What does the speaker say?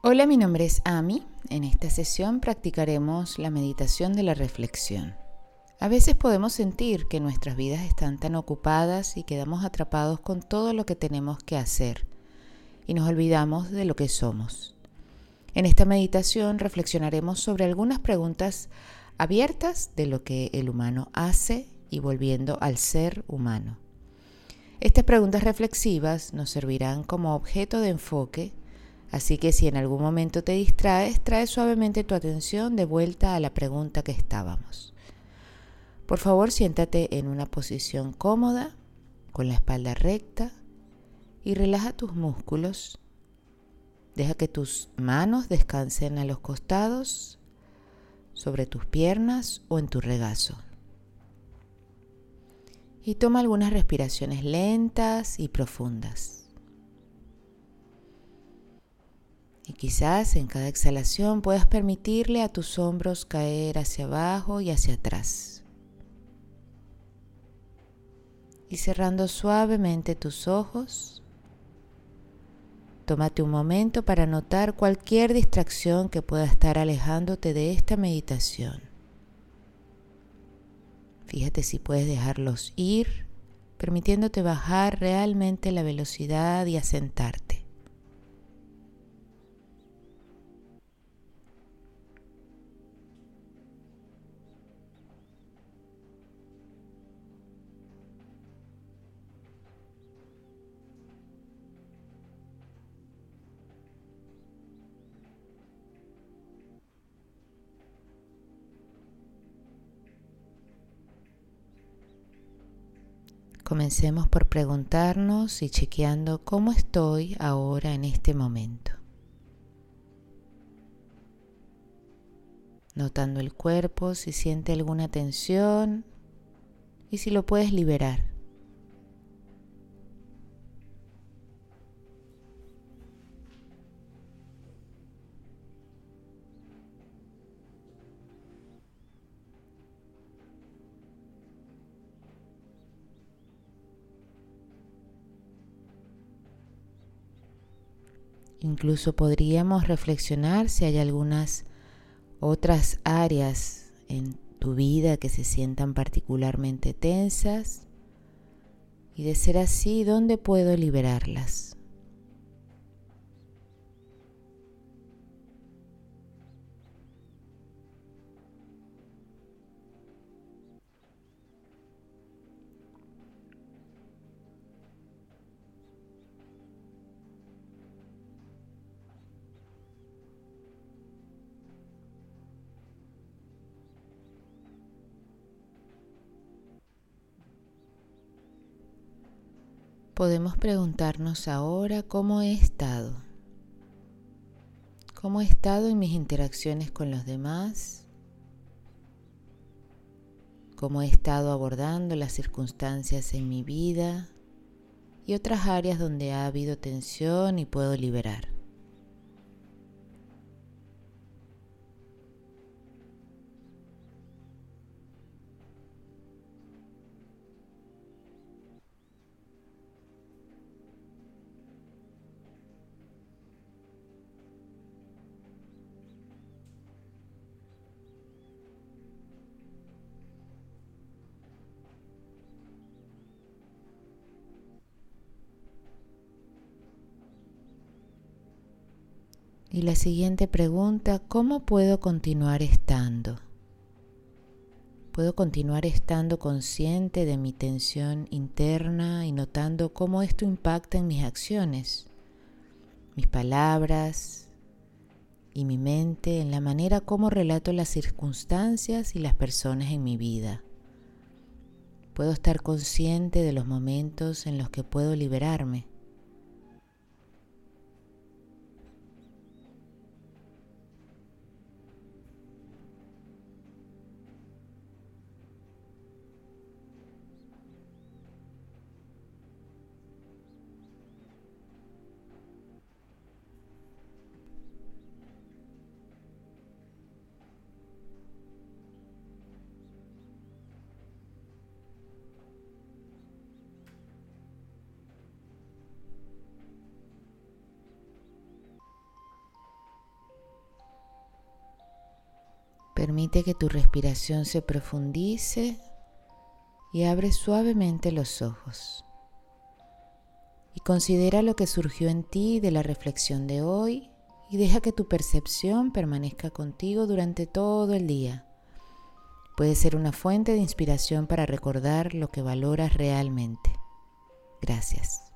Hola, mi nombre es Ami. En esta sesión practicaremos la meditación de la reflexión. A veces podemos sentir que nuestras vidas están tan ocupadas y quedamos atrapados con todo lo que tenemos que hacer y nos olvidamos de lo que somos. En esta meditación reflexionaremos sobre algunas preguntas abiertas de lo que el humano hace y volviendo al ser humano. Estas preguntas reflexivas nos servirán como objeto de enfoque Así que si en algún momento te distraes, trae suavemente tu atención de vuelta a la pregunta que estábamos. Por favor, siéntate en una posición cómoda, con la espalda recta y relaja tus músculos. Deja que tus manos descansen a los costados, sobre tus piernas o en tu regazo. Y toma algunas respiraciones lentas y profundas. Y quizás en cada exhalación puedas permitirle a tus hombros caer hacia abajo y hacia atrás. Y cerrando suavemente tus ojos, tómate un momento para notar cualquier distracción que pueda estar alejándote de esta meditación. Fíjate si puedes dejarlos ir, permitiéndote bajar realmente la velocidad y asentarte. Comencemos por preguntarnos y chequeando cómo estoy ahora en este momento. Notando el cuerpo si siente alguna tensión y si lo puedes liberar. Incluso podríamos reflexionar si hay algunas otras áreas en tu vida que se sientan particularmente tensas y de ser así, ¿dónde puedo liberarlas? Podemos preguntarnos ahora cómo he estado. ¿Cómo he estado en mis interacciones con los demás? ¿Cómo he estado abordando las circunstancias en mi vida y otras áreas donde ha habido tensión y puedo liberar? Y la siguiente pregunta, ¿cómo puedo continuar estando? Puedo continuar estando consciente de mi tensión interna y notando cómo esto impacta en mis acciones, mis palabras y mi mente, en la manera como relato las circunstancias y las personas en mi vida. Puedo estar consciente de los momentos en los que puedo liberarme Permite que tu respiración se profundice y abre suavemente los ojos. Y considera lo que surgió en ti de la reflexión de hoy y deja que tu percepción permanezca contigo durante todo el día. Puede ser una fuente de inspiración para recordar lo que valoras realmente. Gracias.